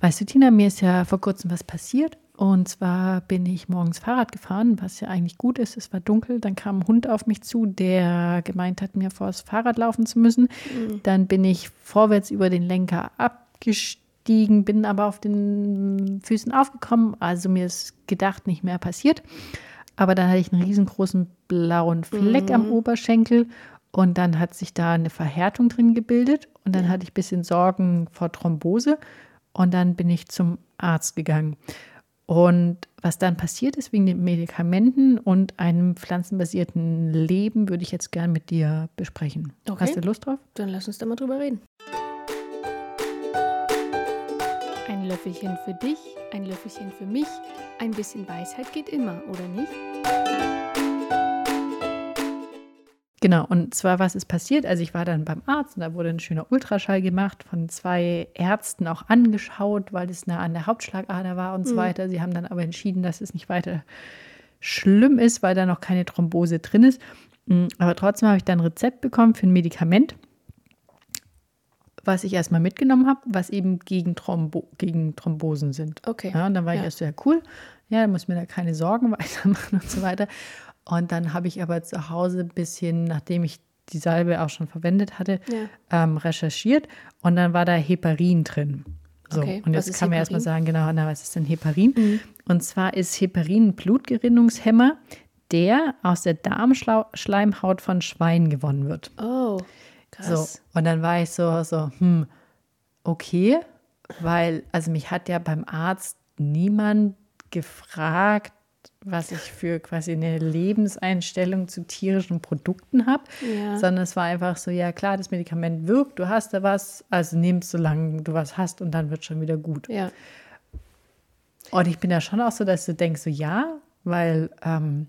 Weißt du, Tina, mir ist ja vor kurzem was passiert. Und zwar bin ich morgens Fahrrad gefahren, was ja eigentlich gut ist. Es war dunkel. Dann kam ein Hund auf mich zu, der gemeint hat, mir vor das Fahrrad laufen zu müssen. Mhm. Dann bin ich vorwärts über den Lenker abgestiegen, bin aber auf den Füßen aufgekommen. Also mir ist gedacht, nicht mehr passiert. Aber dann hatte ich einen riesengroßen blauen Fleck mhm. am Oberschenkel und dann hat sich da eine Verhärtung drin gebildet und dann hatte ich ein bisschen Sorgen vor Thrombose und dann bin ich zum Arzt gegangen. Und was dann passiert ist wegen den Medikamenten und einem pflanzenbasierten Leben, würde ich jetzt gern mit dir besprechen. Okay. Hast du Lust drauf? Dann lass uns da mal drüber reden. Ein Löffelchen für dich, ein Löffelchen für mich. Ein bisschen Weisheit geht immer, oder nicht? Genau, und zwar, was ist passiert? Also ich war dann beim Arzt und da wurde ein schöner Ultraschall gemacht, von zwei Ärzten auch angeschaut, weil es nah an der Hauptschlagader war und mhm. so weiter. Sie haben dann aber entschieden, dass es nicht weiter schlimm ist, weil da noch keine Thrombose drin ist. Mm, aber trotzdem habe ich dann ein Rezept bekommen für ein Medikament, was ich erstmal mitgenommen habe, was eben gegen, Thrombo gegen Thrombosen sind. Okay. Ja, und dann war ja. ich erst ja cool, ja, dann muss mir da keine Sorgen weitermachen und so weiter. Und dann habe ich aber zu Hause ein bisschen, nachdem ich die Salbe auch schon verwendet hatte, ja. ähm, recherchiert und dann war da Heparin drin. So, okay, und jetzt kann man erstmal sagen, genau, na, was ist denn Heparin? Mhm. Und zwar ist Heparin ein Blutgerinnungshemmer, der aus der Darmschleimhaut von Schweinen gewonnen wird. Oh, krass. So, und dann war ich so, so, hm, okay, weil, also mich hat ja beim Arzt niemand gefragt, was ich für quasi eine Lebenseinstellung zu tierischen Produkten habe, ja. sondern es war einfach so, ja klar, das Medikament wirkt, du hast da was, also nimmst solange du was hast und dann wird schon wieder gut. Ja. Und ich bin da schon auch so, dass du denkst, so ja, weil ähm,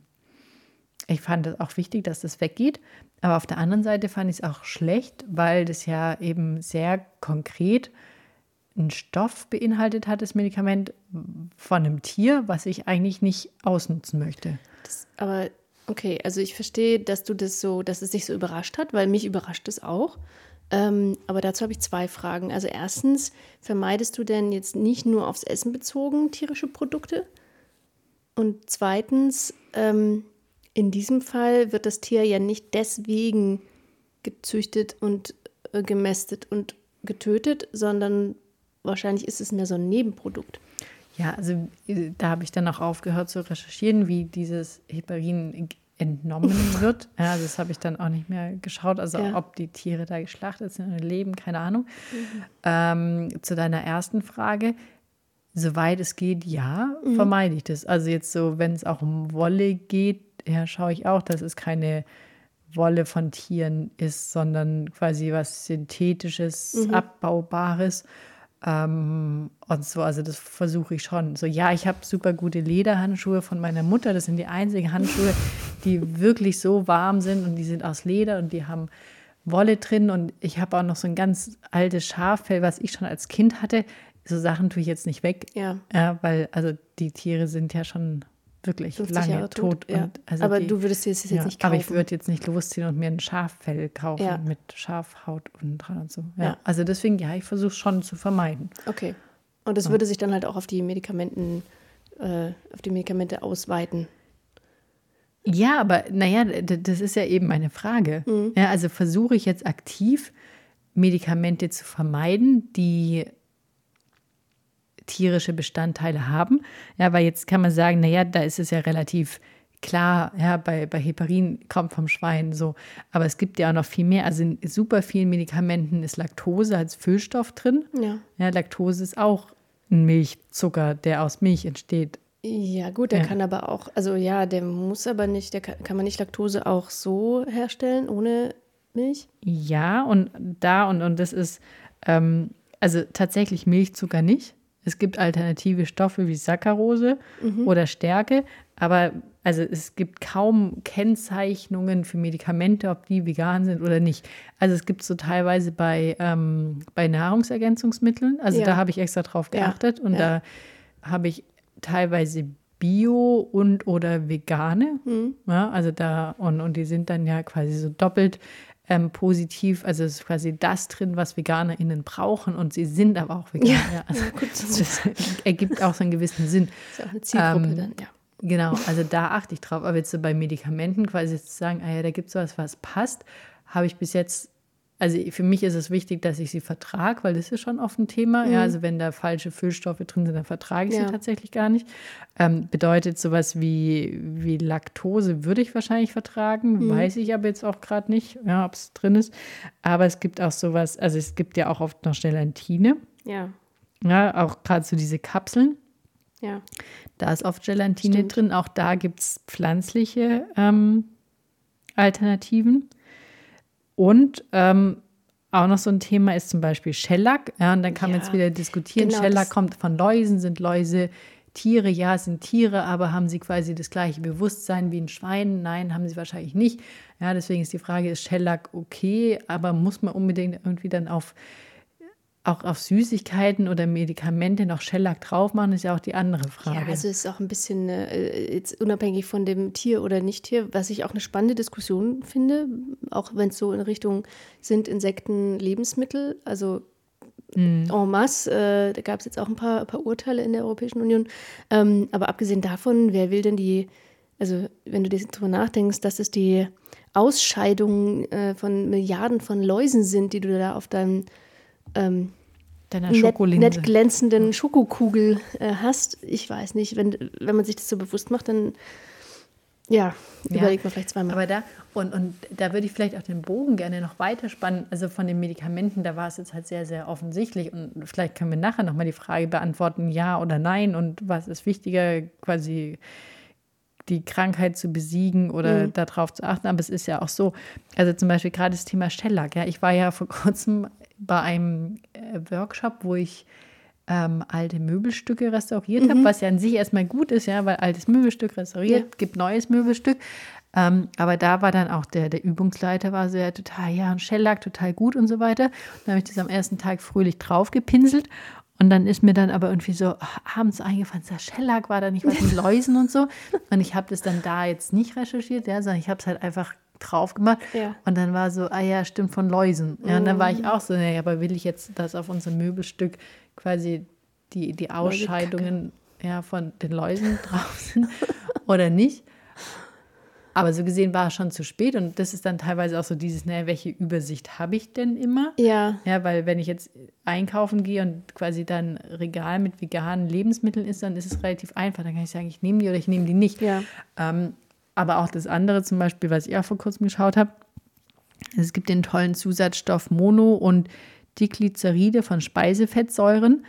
ich fand es auch wichtig, dass das weggeht. Aber auf der anderen Seite fand ich es auch schlecht, weil das ja eben sehr konkret einen Stoff beinhaltet hat, das Medikament von einem Tier, was ich eigentlich nicht ausnutzen möchte. Das, aber okay, also ich verstehe, dass du das so, dass es dich so überrascht hat, weil mich überrascht es auch. Ähm, aber dazu habe ich zwei Fragen. Also erstens, vermeidest du denn jetzt nicht nur aufs Essen bezogen tierische Produkte? Und zweitens, ähm, in diesem Fall wird das Tier ja nicht deswegen gezüchtet und äh, gemästet und getötet, sondern wahrscheinlich ist es mehr so ein Nebenprodukt. Ja, also äh, da habe ich dann auch aufgehört zu recherchieren, wie dieses Heparin entnommen wird. Ja, das habe ich dann auch nicht mehr geschaut. Also ja. ob die Tiere da geschlachtet sind oder leben, keine Ahnung. Mhm. Ähm, zu deiner ersten Frage. Soweit es geht, ja, mhm. vermeide ich das. Also jetzt so, wenn es auch um Wolle geht, ja, schaue ich auch, dass es keine Wolle von Tieren ist, sondern quasi was Synthetisches, mhm. Abbaubares. Ähm, und so, also das versuche ich schon. So, ja, ich habe super gute Lederhandschuhe von meiner Mutter. Das sind die einzigen Handschuhe, die wirklich so warm sind und die sind aus Leder und die haben Wolle drin. Und ich habe auch noch so ein ganz altes Schaffell, was ich schon als Kind hatte. So Sachen tue ich jetzt nicht weg. Ja. ja weil, also die Tiere sind ja schon wirklich lange tot. tot. Ja. Also aber die, du würdest jetzt, jetzt ja, nicht kaufen. Aber ich würde jetzt nicht losziehen und mir ein Schaffell kaufen ja. mit Schafhaut unten dran und so. Ja. Also deswegen, ja, ich versuche schon zu vermeiden. Okay. Und das würde sich dann halt auch auf die Medikamenten, äh, auf die Medikamente ausweiten. Ja, aber naja, das ist ja eben meine Frage. Mhm. Ja, also versuche ich jetzt aktiv Medikamente zu vermeiden, die tierische Bestandteile haben. Ja, weil jetzt kann man sagen, naja, da ist es ja relativ klar, ja, bei, bei Heparin kommt vom Schwein so. Aber es gibt ja auch noch viel mehr. Also in super vielen Medikamenten ist Laktose als Füllstoff drin. Ja. ja Laktose ist auch ein Milchzucker, der aus Milch entsteht. Ja, gut, der ja. kann aber auch, also ja, der muss aber nicht, der kann, kann man nicht Laktose auch so herstellen, ohne Milch? Ja, und da und, und das ist, ähm, also tatsächlich Milchzucker nicht. Es gibt alternative Stoffe wie Saccharose mhm. oder Stärke, aber also es gibt kaum Kennzeichnungen für Medikamente, ob die vegan sind oder nicht. Also es gibt so teilweise bei, ähm, bei Nahrungsergänzungsmitteln, also ja. da habe ich extra drauf geachtet ja. und ja. da habe ich teilweise Bio und oder vegane. Mhm. Ja, also da, und, und die sind dann ja quasi so doppelt ähm, positiv, also es ist quasi das drin, was VeganerInnen brauchen und sie sind aber auch Veganer. Ja, also ja, gut. Das ergibt auch so einen gewissen Sinn. Das ist auch eine Zielgruppe ähm, dann, ja. Genau, also da achte ich drauf. Aber jetzt so bei Medikamenten quasi zu sagen, ah ja, da gibt es was, was passt, habe ich bis jetzt also für mich ist es wichtig, dass ich sie vertrage, weil das ist schon oft ein Thema. Mhm. Ja, also wenn da falsche Füllstoffe drin sind, dann vertrage ich ja. sie tatsächlich gar nicht. Ähm, bedeutet sowas wie, wie Laktose würde ich wahrscheinlich vertragen, mhm. weiß ich aber jetzt auch gerade nicht, ja, ob es drin ist. Aber es gibt auch sowas, also es gibt ja auch oft noch Gelatine. Ja. Ja, auch gerade so diese Kapseln. Ja. Da ist oft Gelatine Stimmt. drin. Auch da gibt es pflanzliche ähm, Alternativen. Und ähm, auch noch so ein Thema ist zum Beispiel Shellac. Ja, und dann kann ja, man jetzt wieder diskutieren. Genau, Shellac kommt von Läusen, sind Läuse Tiere? Ja, sind Tiere, aber haben sie quasi das gleiche Bewusstsein wie ein Schwein? Nein, haben sie wahrscheinlich nicht. Ja, deswegen ist die Frage, ist Shellac okay, aber muss man unbedingt irgendwie dann auf auch auf Süßigkeiten oder Medikamente noch Shellac drauf machen, ist ja auch die andere Frage. Ja, also ist auch ein bisschen äh, jetzt unabhängig von dem Tier oder Nicht-Tier, was ich auch eine spannende Diskussion finde, auch wenn es so in Richtung sind Insekten Lebensmittel, also mhm. en masse, äh, da gab es jetzt auch ein paar, ein paar, Urteile in der Europäischen Union, ähm, aber abgesehen davon, wer will denn die, also wenn du darüber nachdenkst, dass es die Ausscheidungen äh, von Milliarden von Läusen sind, die du da auf deinem ähm, Deiner nett, nett, glänzenden Schokokugel äh, hast. Ich weiß nicht, wenn, wenn man sich das so bewusst macht, dann ja, ja, überlegt man vielleicht zweimal. Aber da, und, und da würde ich vielleicht auch den Bogen gerne noch weiterspannen. Also von den Medikamenten, da war es jetzt halt sehr, sehr offensichtlich. Und vielleicht können wir nachher nochmal die Frage beantworten, ja oder nein. Und was ist wichtiger, quasi die Krankheit zu besiegen oder mhm. darauf zu achten. Aber es ist ja auch so, also zum Beispiel gerade das Thema Shellac. Ja, ich war ja vor kurzem bei einem äh, Workshop, wo ich ähm, alte Möbelstücke restauriert mhm. habe, was ja an sich erstmal gut ist, ja, weil altes Möbelstück restauriert, ja. gibt neues Möbelstück. Ähm, aber da war dann auch der, der Übungsleiter war so ja total, ja, und Shellac total gut und so weiter. Und dann habe ich das am ersten Tag fröhlich drauf gepinselt. Und dann ist mir dann aber irgendwie so ach, abends eingefallen, der Shellac war da nicht was mit Läusen und so. Und ich habe das dann da jetzt nicht recherchiert, ja, sondern ich habe es halt einfach drauf gemacht. Ja. Und dann war so, ah ja, stimmt, von Läusen. Ja, und dann war ich mhm. auch so, naja, aber will ich jetzt, dass auf unserem Möbelstück quasi die, die Ausscheidungen ja, von den Läusen drauf sind oder nicht? Aber so gesehen war es schon zu spät und das ist dann teilweise auch so dieses, naja, welche Übersicht habe ich denn immer? Ja. Ja, weil wenn ich jetzt einkaufen gehe und quasi dann Regal mit veganen Lebensmitteln ist, dann ist es relativ einfach. Dann kann ich sagen, ich nehme die oder ich nehme die nicht. Ja. Ähm, aber auch das andere zum Beispiel, was ich auch vor kurzem geschaut habe, es gibt den tollen Zusatzstoff Mono und Diglyceride von Speisefettsäuren.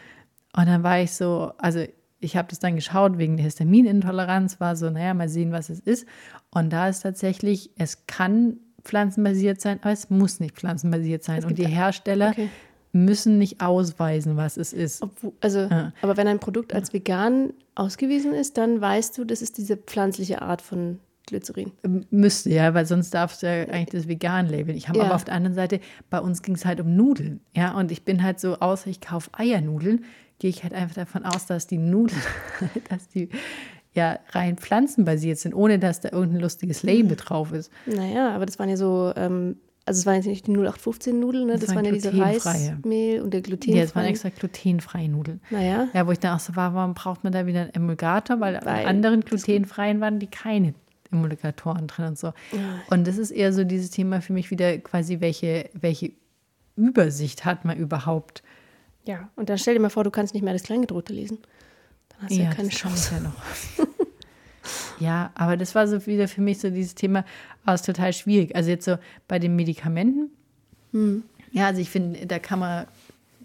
Und dann war ich so, also ich habe das dann geschaut wegen der Histaminintoleranz, war so, naja, mal sehen, was es ist. Und da ist tatsächlich, es kann pflanzenbasiert sein, aber es muss nicht pflanzenbasiert sein. Und die Hersteller okay. müssen nicht ausweisen, was es ist. Obwohl, also, ja. aber wenn ein Produkt als vegan ausgewiesen ist, dann weißt du, das ist diese pflanzliche Art von Glycerin. Müsste, ja, weil sonst darfst du ja eigentlich das vegan labeln. Ich habe ja. aber auf der anderen Seite, bei uns ging es halt um Nudeln. Ja, und ich bin halt so, außer ich kaufe Eiernudeln, gehe ich halt einfach davon aus, dass die Nudeln, dass die ja rein pflanzenbasiert sind, ohne dass da irgendein lustiges Label drauf ist. Naja, aber das waren ja so, ähm, also es waren jetzt nicht die 0815 Nudeln, ne? das, das waren ja diese Reismehl und der glutenfreie. Ja, das waren extra glutenfreie Nudeln. Naja. Ja, wo ich dann auch so war, warum braucht man da wieder einen Emulgator, weil, weil anderen glutenfreien waren die keine Emulgatoren drin und so. Und das ist eher so dieses Thema für mich wieder quasi, welche, welche Übersicht hat man überhaupt? Ja, und dann stell dir mal vor, du kannst nicht mehr das Kleingedruckte lesen. Dann hast du ja, ja keine Chance. Ja, noch. ja, aber das war so wieder für mich so dieses Thema, war es total schwierig. Also jetzt so bei den Medikamenten. Hm. Ja, also ich finde, da kann man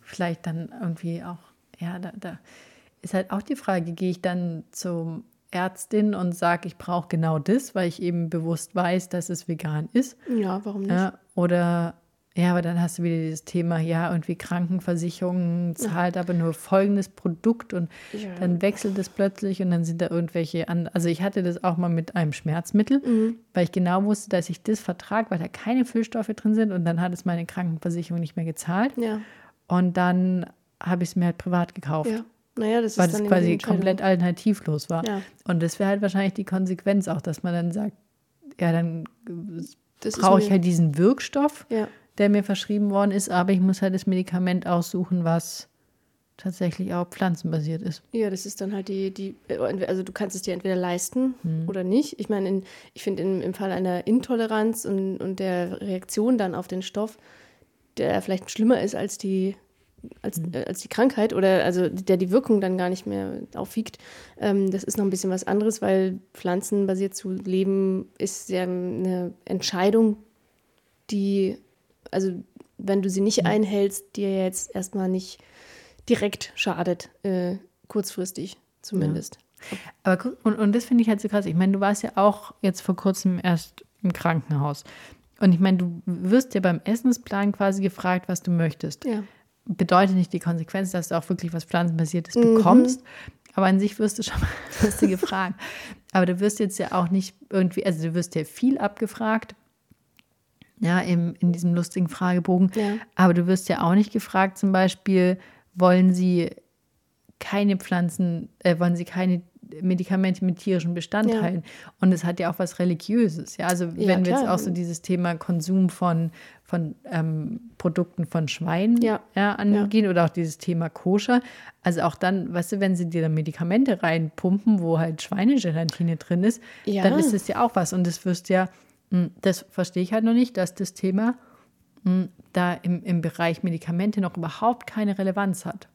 vielleicht dann irgendwie auch, ja, da, da ist halt auch die Frage, gehe ich dann zum Ärztin und sage, ich brauche genau das, weil ich eben bewusst weiß, dass es vegan ist. Ja, warum nicht? Ja, oder ja, aber dann hast du wieder dieses Thema, ja, irgendwie Krankenversicherung zahlt aber nur folgendes Produkt und ja. dann wechselt es plötzlich und dann sind da irgendwelche an. Also ich hatte das auch mal mit einem Schmerzmittel, mhm. weil ich genau wusste, dass ich das vertrag, weil da keine Füllstoffe drin sind und dann hat es meine Krankenversicherung nicht mehr gezahlt. Ja. Und dann habe ich es mir halt privat gekauft. Ja. Naja, das weil das quasi komplett alternativlos war. Ja. Und das wäre halt wahrscheinlich die Konsequenz auch, dass man dann sagt, ja, dann brauche ich halt diesen Wirkstoff, ja. der mir verschrieben worden ist, aber ich muss halt das Medikament aussuchen, was tatsächlich auch pflanzenbasiert ist. Ja, das ist dann halt die, die also du kannst es dir entweder leisten hm. oder nicht. Ich meine, in, ich finde im Fall einer Intoleranz und, und der Reaktion dann auf den Stoff, der vielleicht schlimmer ist als die als, mhm. als die Krankheit oder also der die Wirkung dann gar nicht mehr aufwiegt. Ähm, das ist noch ein bisschen was anderes, weil pflanzenbasiert zu leben ist ja eine Entscheidung, die, also wenn du sie nicht mhm. einhältst, dir jetzt erstmal nicht direkt schadet, äh, kurzfristig zumindest. Ja. Aber und, und das finde ich halt so krass. Ich meine, du warst ja auch jetzt vor kurzem erst im Krankenhaus. Und ich meine, du wirst ja beim Essensplan quasi gefragt, was du möchtest. Ja bedeutet nicht die Konsequenz, dass du auch wirklich was Pflanzenbasiertes mhm. bekommst. Aber an sich wirst du schon mal wirst du gefragt. Aber du wirst jetzt ja auch nicht irgendwie, also du wirst ja viel abgefragt, ja, im, in diesem lustigen Fragebogen. Ja. Aber du wirst ja auch nicht gefragt, zum Beispiel, wollen sie keine Pflanzen, äh, wollen sie keine Medikamente mit tierischen Bestandteilen. Ja. Und es hat ja auch was Religiöses. Ja, also ja, wenn wir jetzt auch so dieses Thema Konsum von, von ähm, Produkten von Schweinen ja. ja angehen oder auch dieses Thema Koscher. Also auch dann, weißt du, wenn sie dir dann Medikamente reinpumpen, wo halt Schweinegelatine drin ist, dann ist es ja auch was. Und das wirst ja, hm, das verstehe ich halt noch nicht, dass das Thema hm, da im, im Bereich Medikamente noch überhaupt keine Relevanz hat.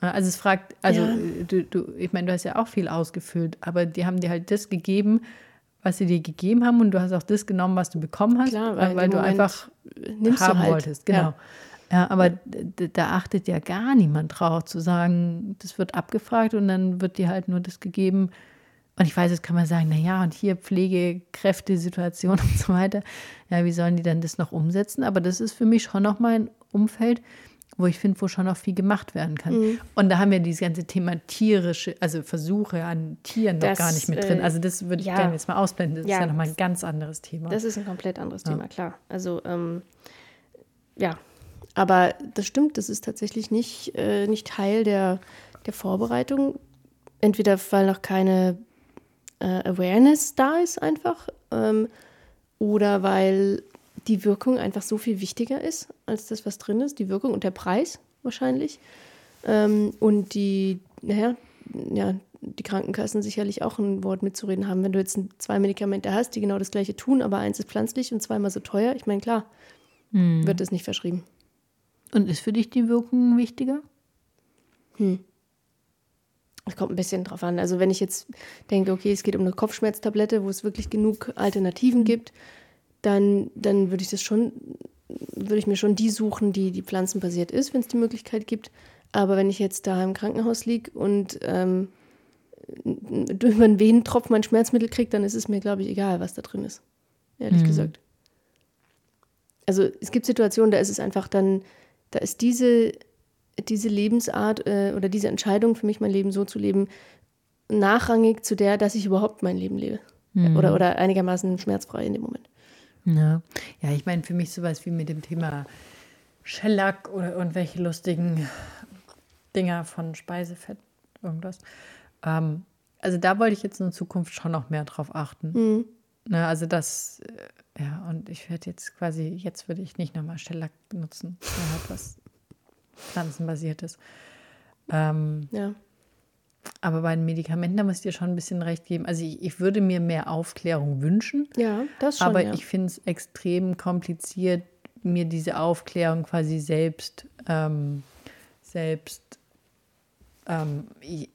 Also es fragt, also ja. du, du, ich meine, du hast ja auch viel ausgefüllt, aber die haben dir halt das gegeben, was sie dir gegeben haben und du hast auch das genommen, was du bekommen hast, Klar, weil, weil du Moment einfach haben halt. wolltest. Genau. Ja. ja aber da achtet ja gar niemand drauf, zu sagen, das wird abgefragt und dann wird dir halt nur das gegeben. Und ich weiß, jetzt kann man sagen, naja, und hier Pflegekräfte, Situation und so weiter. Ja, wie sollen die dann das noch umsetzen? Aber das ist für mich schon nochmal ein Umfeld, wo ich finde, wo schon noch viel gemacht werden kann. Mhm. Und da haben wir dieses ganze Thema tierische, also Versuche an Tieren noch das, gar nicht mit drin. Äh, also das würde ich ja. gerne jetzt mal ausblenden. Das ja. ist ja nochmal ein ganz anderes Thema. Das ist ein komplett anderes ja. Thema, klar. Also ähm, ja, aber das stimmt, das ist tatsächlich nicht, äh, nicht Teil der, der Vorbereitung. Entweder weil noch keine äh, Awareness da ist einfach ähm, oder weil die Wirkung einfach so viel wichtiger ist als das, was drin ist. Die Wirkung und der Preis wahrscheinlich. Ähm, und die, naja, ja, die Krankenkassen sicherlich auch ein Wort mitzureden haben. Wenn du jetzt zwei Medikamente hast, die genau das gleiche tun, aber eins ist pflanzlich und zweimal so teuer, ich meine, klar, hm. wird das nicht verschrieben. Und ist für dich die Wirkung wichtiger? Hm. Es kommt ein bisschen drauf an. Also wenn ich jetzt denke, okay, es geht um eine Kopfschmerztablette, wo es wirklich genug Alternativen gibt, dann, dann würde ich das schon, würde ich mir schon die suchen, die, die pflanzenbasiert ist, wenn es die Möglichkeit gibt. Aber wenn ich jetzt da im Krankenhaus liege und ähm, über einen Venentropf mein Schmerzmittel kriege, dann ist es mir, glaube ich, egal, was da drin ist. Ehrlich mhm. gesagt. Also es gibt Situationen, da ist es einfach dann, da ist diese, diese Lebensart äh, oder diese Entscheidung für mich, mein Leben so zu leben, nachrangig zu der, dass ich überhaupt mein Leben lebe. Mhm. Oder, oder einigermaßen schmerzfrei in dem Moment. Ja, ja ich meine, für mich sowas wie mit dem Thema Schellack oder irgendwelche lustigen Dinger von Speisefett, irgendwas. Ähm, also da wollte ich jetzt in Zukunft schon noch mehr drauf achten. Mhm. Na, also das, äh, ja, und ich werde jetzt quasi, jetzt würde ich nicht nochmal Schellack benutzen, sondern halt was pflanzenbasiertes. Ähm, ja. Aber bei den Medikamenten, da muss ich dir schon ein bisschen recht geben. Also ich, ich würde mir mehr Aufklärung wünschen. Ja, das schon. Aber ja. ich finde es extrem kompliziert, mir diese Aufklärung quasi selbst, ähm, selbst, ähm,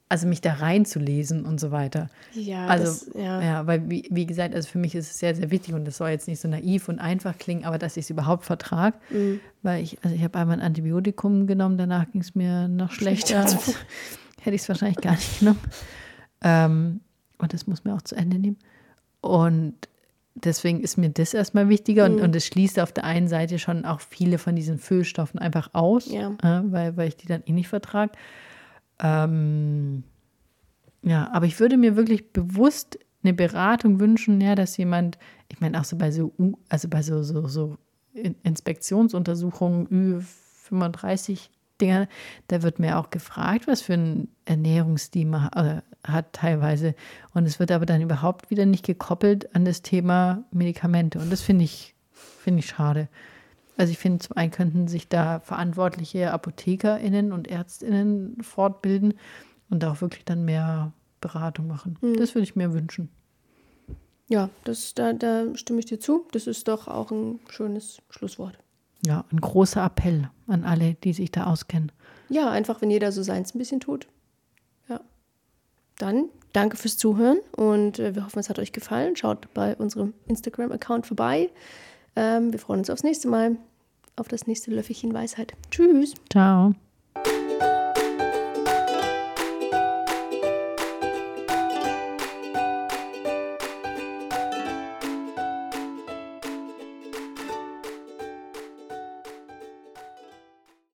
also mich da reinzulesen und so weiter. Ja, also das, ja. ja, weil wie, wie gesagt, also für mich ist es sehr, sehr wichtig und das soll jetzt nicht so naiv und einfach klingen, aber dass ich es überhaupt vertrage, mhm. weil ich, also ich habe einmal ein Antibiotikum genommen, danach ging es mir noch schlechter. hätte ich es wahrscheinlich gar nicht genommen. Ähm, und das muss man auch zu Ende nehmen. Und deswegen ist mir das erstmal wichtiger mhm. und, und es schließt auf der einen Seite schon auch viele von diesen Füllstoffen einfach aus, ja. äh, weil, weil ich die dann eh nicht vertrage. Ähm, ja, aber ich würde mir wirklich bewusst eine Beratung wünschen, ja, dass jemand, ich meine auch so bei so, also bei so, so, so Inspektionsuntersuchungen Ü35 Dinger, da wird mir auch gefragt, was für ein Ernährungsstil man, hat teilweise. Und es wird aber dann überhaupt wieder nicht gekoppelt an das Thema Medikamente. Und das finde ich, finde ich schade. Also ich finde, zum einen könnten sich da verantwortliche ApothekerInnen und ÄrztInnen fortbilden und auch wirklich dann mehr Beratung machen. Mhm. Das würde ich mir wünschen. Ja, das, da, da stimme ich dir zu. Das ist doch auch ein schönes Schlusswort. Ja, ein großer Appell an alle, die sich da auskennen. Ja, einfach, wenn jeder so seins ein bisschen tut. Ja. Dann danke fürs Zuhören und äh, wir hoffen, es hat euch gefallen. Schaut bei unserem Instagram-Account vorbei. Ähm, wir freuen uns aufs nächste Mal, auf das nächste Löffelchen Weisheit. Tschüss. Ciao.